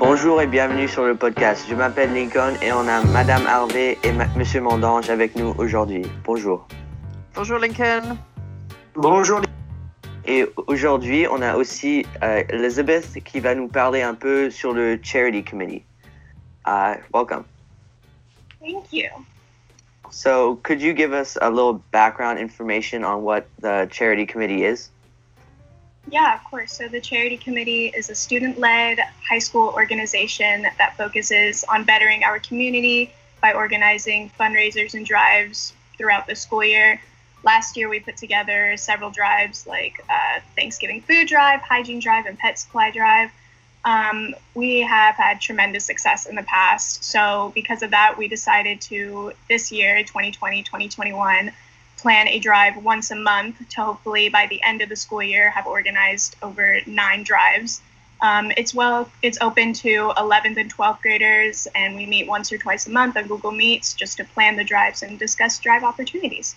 Bonjour et bienvenue sur le podcast. Je m'appelle Lincoln et on a Madame Harvey et Ma- Monsieur Mondange avec nous aujourd'hui. Bonjour. Bonjour Lincoln. Bonjour. Et aujourd'hui, on a aussi euh, Elizabeth qui va nous parler un peu sur le Charity Committee. Uh, welcome. Thank you. So, could you give us a little background information on what the Charity Committee is? Yeah, of course. So, the Charity Committee is a student led high school organization that focuses on bettering our community by organizing fundraisers and drives throughout the school year. Last year, we put together several drives like uh, Thanksgiving food drive, hygiene drive, and pet supply drive. Um, we have had tremendous success in the past. So, because of that, we decided to this year, 2020 2021, plan a drive once a month to hopefully by the end of the school year have organized over nine drives. Um, it's well, it's open to 11th and 12th graders, and we meet once or twice a month on Google Meets just to plan the drives and discuss drive opportunities.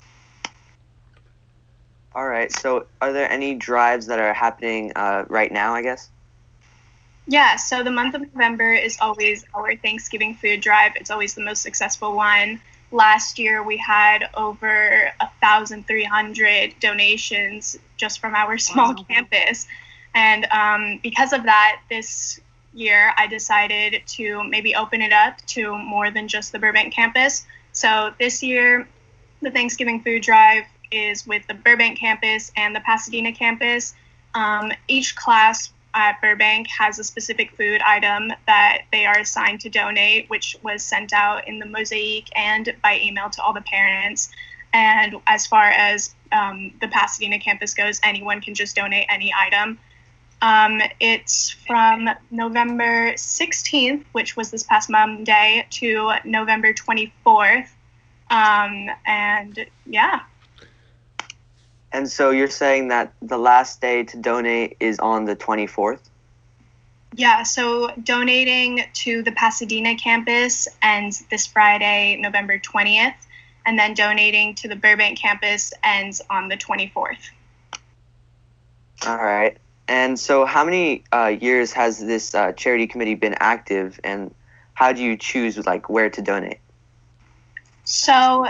All right. So, are there any drives that are happening uh, right now? I guess. Yeah, so the month of November is always our Thanksgiving food drive. It's always the most successful one. Last year we had over a thousand three hundred donations just from our small Wow. campus, and um, because of that, this year I decided to maybe open it up to more than just the Burbank campus. So this year, the Thanksgiving food drive is with the Burbank campus and the Pasadena campus. Um, each class at Burbank has a specific food item that they are assigned to donate, which was sent out in the mosaic and by email to all the parents. And as far as um, the Pasadena campus goes, anyone can just donate any item. Um, it's from November 16th, which was this past Monday, to November 24th. Um, and yeah, And so you're saying that the last day to donate is on the 24th? Yeah, so donating to the Pasadena campus ends this Friday, November 20th, and then donating to the Burbank campus ends on the 24th. All right. And so how many uh, years has this uh, charity committee been active and how do you choose like where to donate? So,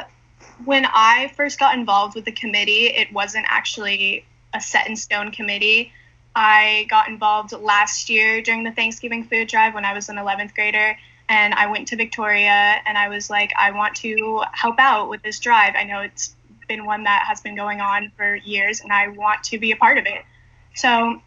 when I first got involved with the committee, it wasn't actually a set in stone committee. I got involved last year during the Thanksgiving food drive when I was an 11th grader. And I went to Victoria and I was like, I want to help out with this drive. I know it's been one that has been going on for years and I want to be a part of it. So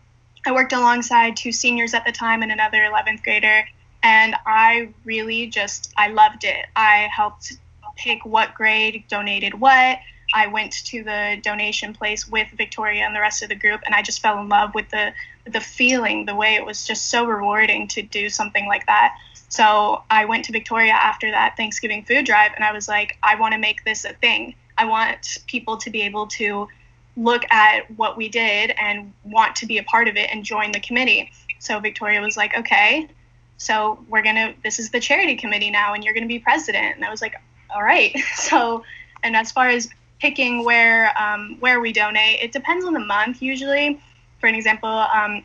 I worked alongside two seniors at the time and another 11th grader. And I really just, I loved it. I helped pick what grade donated what. I went to the donation place with Victoria and the rest of the group, and I just fell in love with the the feeling, the way it was just so rewarding to do something like that. So I went to Victoria after that Thanksgiving food drive, and I was like, I want to make this a thing. I want people to be able to look at what we did and want to be a part of it and join the committee. So Victoria was like, okay, so we're gonna this is the charity committee now, and you're gonna be president. And I was like, all right. So, and as far as picking where um, where we donate, it depends on the month. Usually, for an example, um,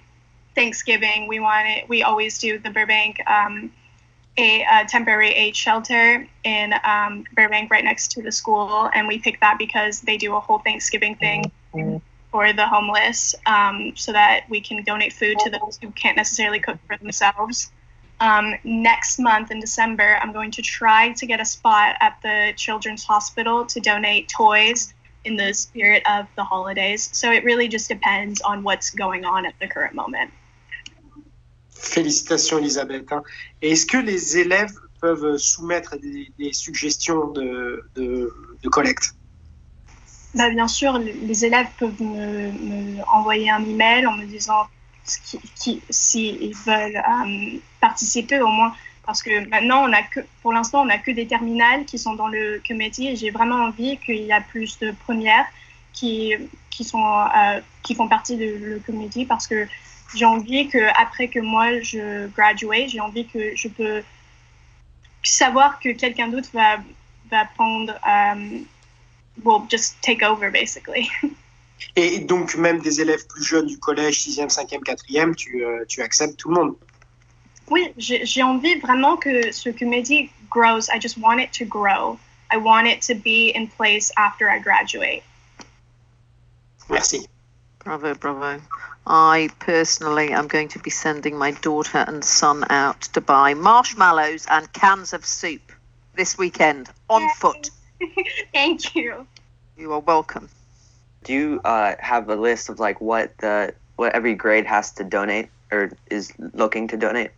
Thanksgiving, we want it. We always do the Burbank um, a, a temporary aid shelter in um, Burbank, right next to the school, and we pick that because they do a whole Thanksgiving thing for the homeless, um, so that we can donate food to those who can't necessarily cook for themselves. Um, next month in December, I'm going to try to get a spot at the Children's Hospital to donate toys in the spirit of the holidays. So it really just depends on what's going on at the current moment. Félicitations Elisabeth. Et Est-ce que les élèves peuvent soumettre des, des suggestions de, de, de collecte Bah, bien sûr, les- élèves peuvent me, me envoyer un email en me disant qui, s'ils veulent euh, participer au moins. Parce que maintenant, on a que, pour l'instant, on n'a que des terminales qui sont dans le committee et j'ai vraiment envie qu'il y a plus de premières qui, qui, sont, euh, qui font partie de le committee parce que j'ai envie que après que moi je graduate, j'ai envie que je peux savoir que quelqu'un d'autre va, va prendre euh, will just take over basically. Et donc même des élèves plus jeunes du collège, 6e, 5e, 4e, tu, euh, tu acceptes tout le monde oui, j'ai j'ai envie vraiment que ce committee grows. I just want it to grow. I want it to be in place after I graduate. Merci. Bravo, bravo. I personally am going to be sending my daughter and son out to buy marshmallows and cans of soup this weekend on Yay. foot. Thank you. You are welcome. Do you uh, have a list of like what the what every grade has to donate or is looking to donate?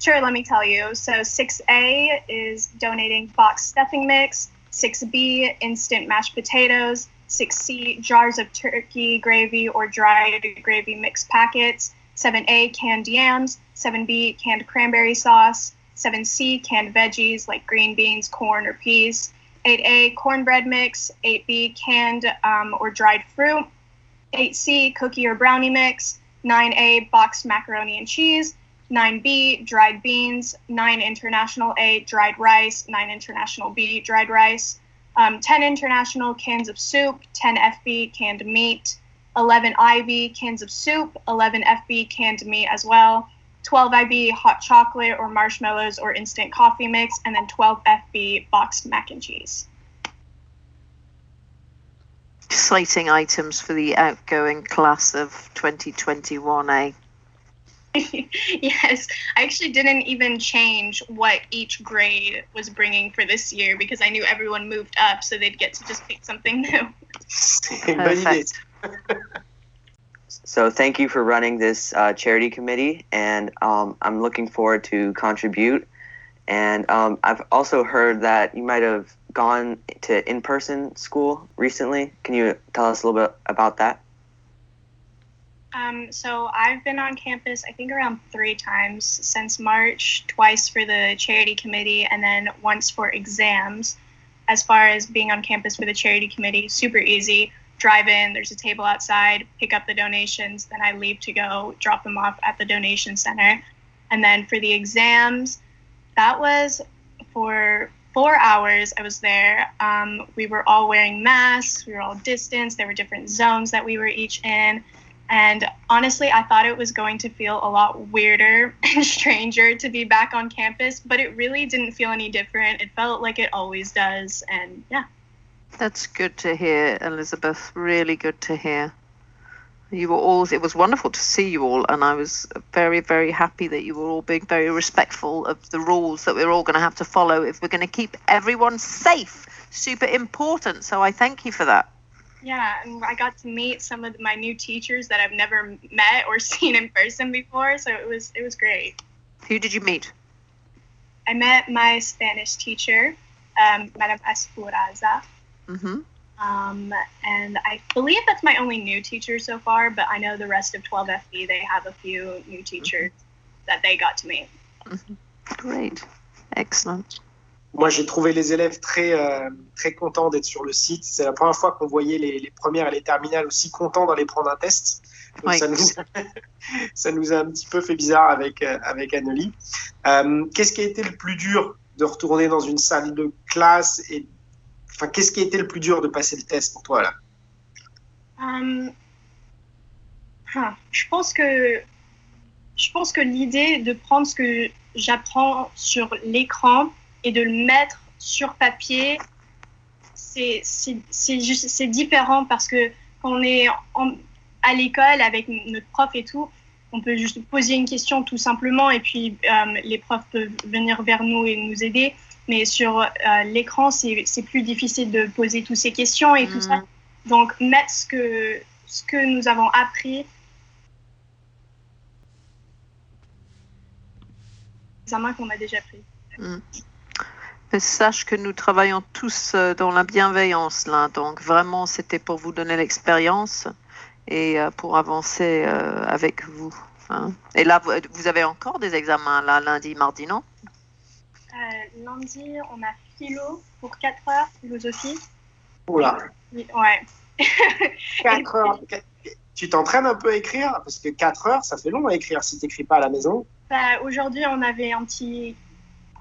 Sure, let me tell you. So 6A is donating box stuffing mix, 6B instant mashed potatoes, 6C jars of turkey gravy or dried gravy mix packets, 7A canned yams, 7B canned cranberry sauce, 7C canned veggies like green beans, corn, or peas, 8A cornbread mix, 8B canned um, or dried fruit, 8C cookie or brownie mix, 9A boxed macaroni and cheese, 9B, dried beans, 9 International A, dried rice, 9 International B, dried rice, um, 10 International cans of soup, 10 FB canned meat, 11 IB cans of soup, 11 FB canned meat as well, 12 IB hot chocolate or marshmallows or instant coffee mix, and then 12 FB boxed mac and cheese. Exciting items for the outgoing class of 2021A. Eh? yes, I actually didn't even change what each grade was bringing for this year because I knew everyone moved up, so they'd get to just pick something new. C'est une. Perfect. So thank you for running this uh, charity committee, and um, I'm looking forward to contribute. And um, I've also heard that you might have gone to in-person school recently. Can you tell us a little bit about that? Um, so I've been on campus, I think, around three times since March, twice for the charity committee, and then once for exams. As far as being on campus for the charity committee, super easy. Drive in, there's a table outside, pick up the donations, then I leave to go drop them off at the donation center. And then for the exams, that was for four hours I was there. Um, we were all wearing masks, we were all distanced, there were different zones that we were each in. And honestly, I thought it was going to feel a lot weirder and stranger to be back on campus, but it really didn't feel any different. It felt like it always does. And yeah. That's good to hear, Elizabeth. Really good to hear. You were all, it was wonderful to see you all, and I was very, very happy that you were all being very respectful of the rules that we're all going to have to follow if we're going to keep everyone safe. Super important. So I thank you for that. Yeah, and I got to meet some of my new teachers that I've never met or seen in person before, so it was it was great. Who did you meet? I met my Spanish teacher, um, Madame Espuraza, hmm um, and I believe that's my only new teacher so far. But I know the rest of 12FB they have a few new teachers that they got to meet. Great. Excellent. Moi, j'ai trouvé les élèves très, euh, très contents d'être sur le site. C'est la première fois qu'on voyait les, les premières et les terminales aussi contents d'aller prendre un test. Donc Oui. ça, nous, ça nous a un petit peu fait bizarre avec, euh, avec Annelie. Euh, qu'est-ce qui a été le plus dur de retourner dans une salle de classe et qu'est-ce qui a été le plus dur de passer le test pour toi là ah, je pense que je pense que l'idée de prendre ce que j'apprends sur l'écran et de le mettre sur papier, c'est différent parce que quand on est à l'école avec notre prof et tout, on peut juste poser une question tout simplement et puis euh, les profs peuvent venir vers nous et nous aider. Mais sur euh, l'écran, c'est plus difficile de poser toutes ces questions et tout ça. Mhm. Donc, mettre ce que, ce que nous avons appris, examen qu'on a déjà pris. Mais sache que nous travaillons tous euh, dans la bienveillance là, donc vraiment c'était pour vous donner l'expérience et euh, pour avancer euh, avec vous. hein. Et là, vous, vous avez encore des examens là, lundi, mardi, non? Euh, lundi, on a philo pour 4 heures, philosophie. Oula, Oui, Ouais. 4 heures. Tu t'entraînes un peu à écrire? Parce que 4 heures, ça fait long à écrire si tu n'écris pas à la maison. Bah, Aujourd'hui, on avait un petit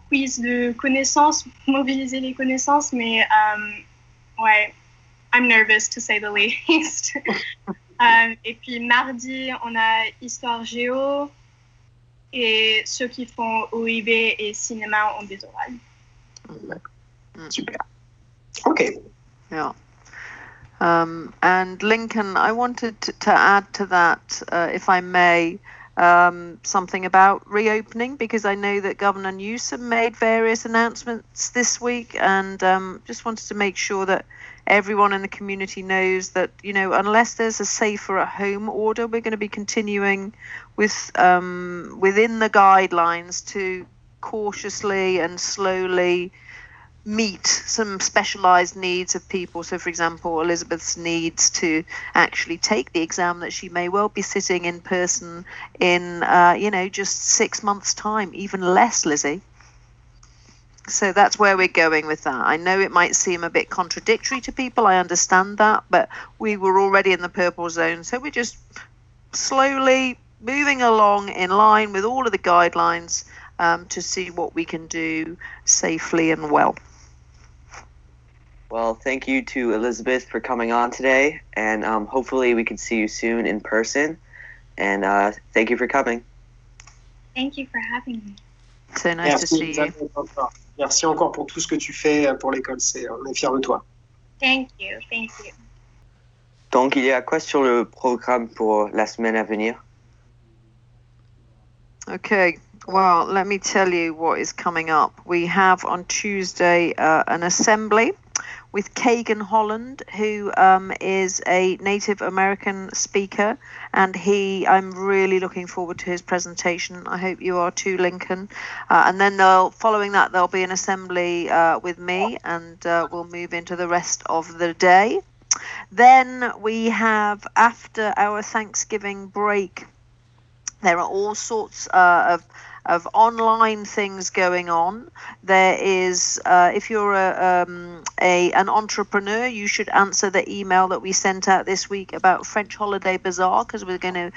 quiz de connaissances, mobiliser les connaissances, mais euh, ouais, I'm nervous to say the least. Euh, et puis mardi, on a histoire géo. et ceux qui font OIB et cinéma ont des orales. Super. Ok. Yeah. Um, and Lincoln, I wanted to, to add to that, uh, if I may, um, something about reopening because I know that Governor Newsom made various announcements this week, and um, just wanted to make sure that everyone in the community knows that you know unless there's a safer at home order, we're going to be continuing with um, within the guidelines to cautiously and slowly meet some specialized needs of people. So, for example, Elizabeth's needs to actually take the exam that she may well be sitting in person in, uh, you know, just six months' time, even less, Lizzie. So that's where we're going with that. I know it might seem a bit contradictory to people. I understand that, but we were already in the purple zone. So we're just slowly moving along in line with all of the guidelines um, to see what we can do safely and well. Well, thank you to Elizabeth for coming on today, and um, hopefully we can see you soon in person. And uh, thank you for coming. Thank you for having me. So nice to see you. Merci encore pour tout ce que tu fais pour l'école. C'est, on est fiers de toi. Thank you. Thank you. Donc, il y a quoi sur le programme pour la semaine à venir? Okay, well, let me tell you what is coming up. We have on Tuesday uh, an assembly with Kagan Holland, who um, is a Native American speaker, and he, I'm really looking forward to his presentation. I hope you are too, Lincoln. Uh, and then they'll, following that, there'll be an assembly uh, with me, and uh, we'll move into the rest of the day. Then we have, after our Thanksgiving break, there are all sorts uh, of of online things going on. There is, uh, if you're a, um, a an entrepreneur, you should answer the email that we sent out this week about French Holiday Bazaar because we're going to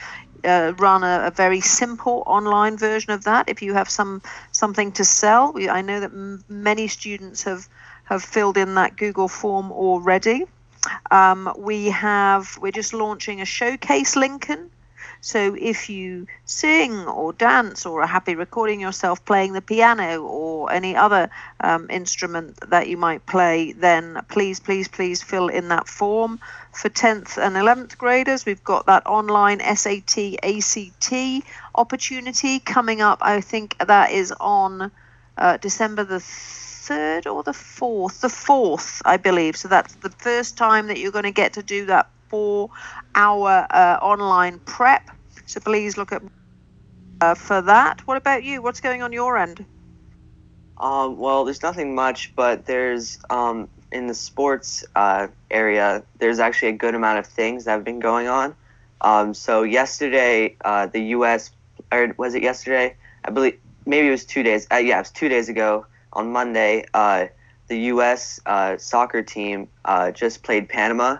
uh, run a, a, very simple online version of that. If you have some something to sell, we, I know that m- many students have have filled in that Google form already. Um, we have we're just launching a showcase Lincoln so if you sing or dance or are happy recording yourself playing the piano or any other um, instrument that you might play, then please, please, please fill in that form. For 10th and 11th graders, we've got that online SAT ACT opportunity coming up. I think that is on uh, December the third or the fourth, the fourth, I believe. So that's the first time that you're going to get to do that four hour uh, online prep. So please look at uh, for that. What about you? What's going on your end? Um, well, there's nothing much, but there's um, in the sports uh, area, there's actually a good amount of things that have been going on. Um, so yesterday, uh, the U.S. or was it yesterday? I believe maybe it was two days. Uh, yeah, it was two days ago on Monday. Uh, the U.S. Uh, soccer team uh, just played Panama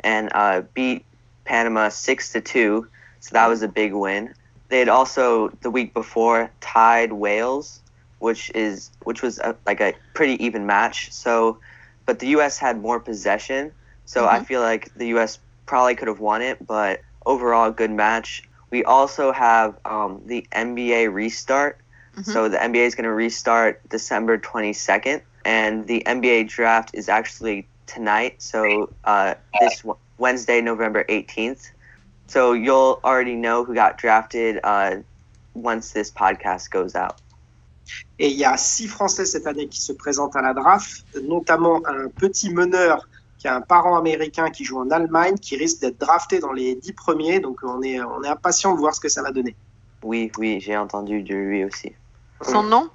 and uh, beat Panama six to two. So that was a big win. They had also the week before tied Wales, which is which was a, like a pretty even match. So, but the U.S. had more possession, so mm-hmm. I feel like the U.S. probably could have won it. But overall, good match. We also have um, the NBA restart. Mm-hmm. So the NBA is going to restart December 22nd, and the NBA draft is actually tonight. So uh, this Wednesday, November 18th. So you'll already know who got drafted uh, once this podcast goes out. Et il y a six Français cette année qui se présentent à la draft, notamment un petit meneur qui a un parent américain qui joue en Allemagne, qui risque d'être drafté dans les dix premiers. Donc on est, on est impatient de voir ce que ça va donner. Oui, oui, j'ai entendu de lui aussi. Son nom?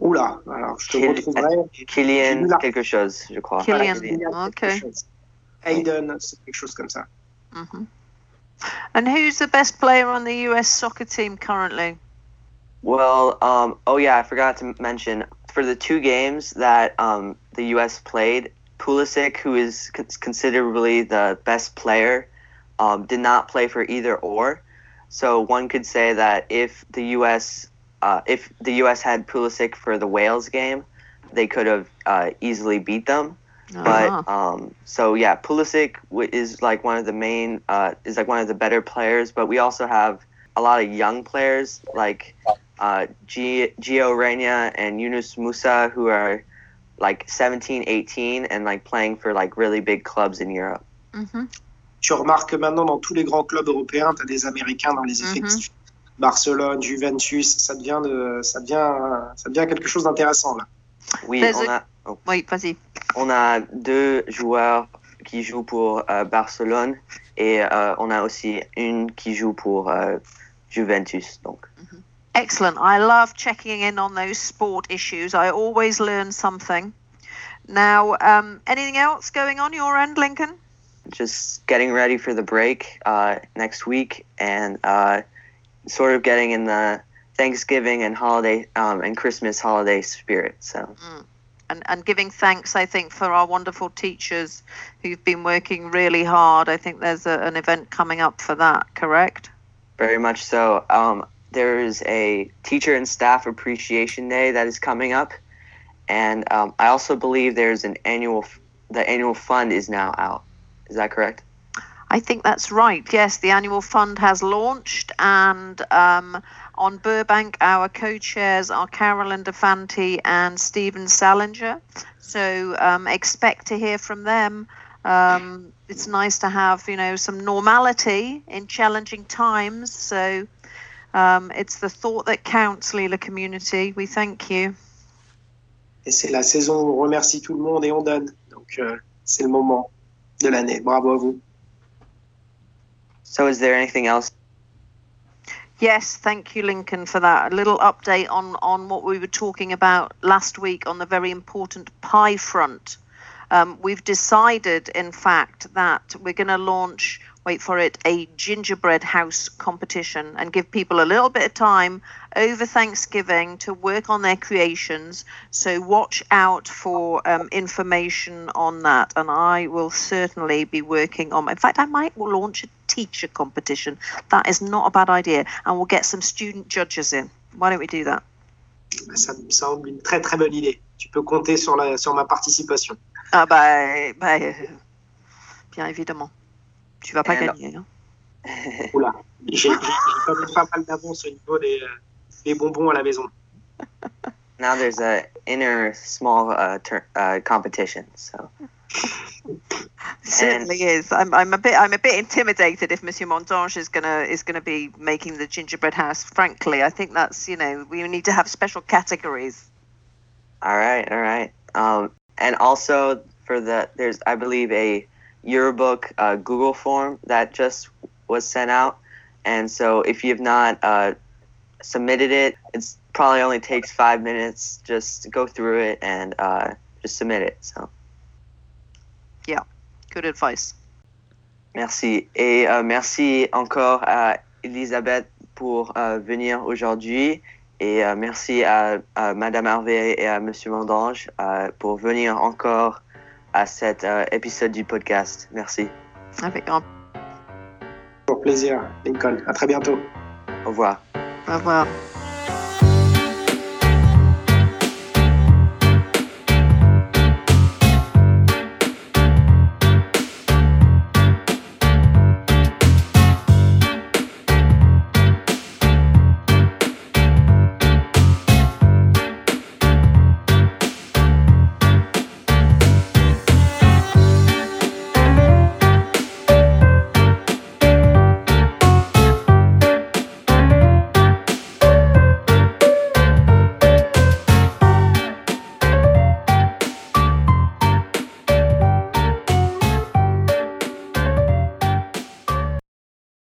Oula, alors je te Kill retrouverai. Killian quelque chose, je crois. Killian, voilà, ok. Hayden, c'est quelque chose comme ça. Mm -hmm. And who's the best player on the U.S. soccer team currently? Well, um, oh yeah, I forgot to mention for the two games that um, the U.S. played, Pulisic, who is considerably the best player, um, did not play for either or. So one could say that if the U.S. Uh, if the U.S. had Pulisic for the Wales game, they could have uh, easily beat them. Uh-huh. But um, so yeah, Pulisic is like one of the main uh, is like one of the better players. But we also have a lot of young players like uh, G- Gio Reyna and Yunus Musa who are like 17, 18 and like playing for like really big clubs in Europe. hmm Tu remarques que maintenant dans tous les grands clubs européens, tu as des Américains dans les effectifs. Barcelone, Juventus, ça devient, de, ça devient, ça devient quelque chose d'intéressant là. Oui, on a- a, oh, Oui, vas-y. On a deux joueurs qui jouent pour euh, Barcelone et euh, on a aussi une qui joue pour euh, Juventus. Donc, Excellent. I love checking in on those sport issues. I always learn something. Now, um, anything else going on your end, Lincoln? just getting ready for the break uh, next week and uh, sort of getting in the Thanksgiving and holiday um, and Christmas holiday spirit. So And, and giving thanks, I think, for our wonderful teachers who've been working really hard. I think there's a, an event coming up for that, correct? very much so. Um, there is a teacher and staff appreciation day that is coming up, and um, I also believe there's an annual the annual fund is now out. Is that correct? I think that's right. Yes, the annual fund has launched, and um, on Burbank, our co-chairs are Carolyn DeFanti and Stephen Salinger. So um, expect to hear from them. Um, it's nice to have, you know, some normality in challenging times. So um, it's the thought that counts, LILA community. We thank you. Et c'est la saison où on remercie tout le monde et on donne. Donc euh, c'est le moment de l'année. Bravo à vous. So is there anything else? Yes, thank you, Lincoln, for that. A little update on, on what we were talking about last week on the very important pie front. Um, we've decided, in fact, that we're going to launch, wait for it, a gingerbread house competition and give people a little bit of time over Thanksgiving to work on their creations. So watch out for um, information on that. And I will certainly be working on, in fact, I might launch a teacher competition. That is not a bad idea. And we'll get some student judges in. Why don't we do that? Ça me semble une très très bonne idée. Tu peux compter sur, la, sur ma participation. Ah bah, bah, euh, bien évidemment. Tu vas pas And- gagner. hein. Oula, j'ai j'ai- j'ai quand même pas mal d'avance au niveau des, euh, des bonbons à la maison. Now there's a inner small uh, tur uh, competition. So certainly is. I'm, I'm a bit I'm a bit intimidated if Monsieur Montange is gonna is gonna be making the gingerbread house. Frankly, I think that's you know we need to have special categories. all right, all right. Um, and also for the there's I believe a Yearbook uh, Google form that just was sent out, and so if you have not uh, submitted it, it's probably only takes five minutes just go through it and uh, just submit it. So yeah, Good advice. merci et euh, merci encore à Elisabeth pour euh, venir aujourd'hui. Et euh, merci à, à Madame Harvey et à Monsieur Vendange euh, pour venir encore à cet euh, épisode du podcast. Merci. Avec grand Pour plaisir, Lincoln. À très bientôt. Au revoir. au revoir.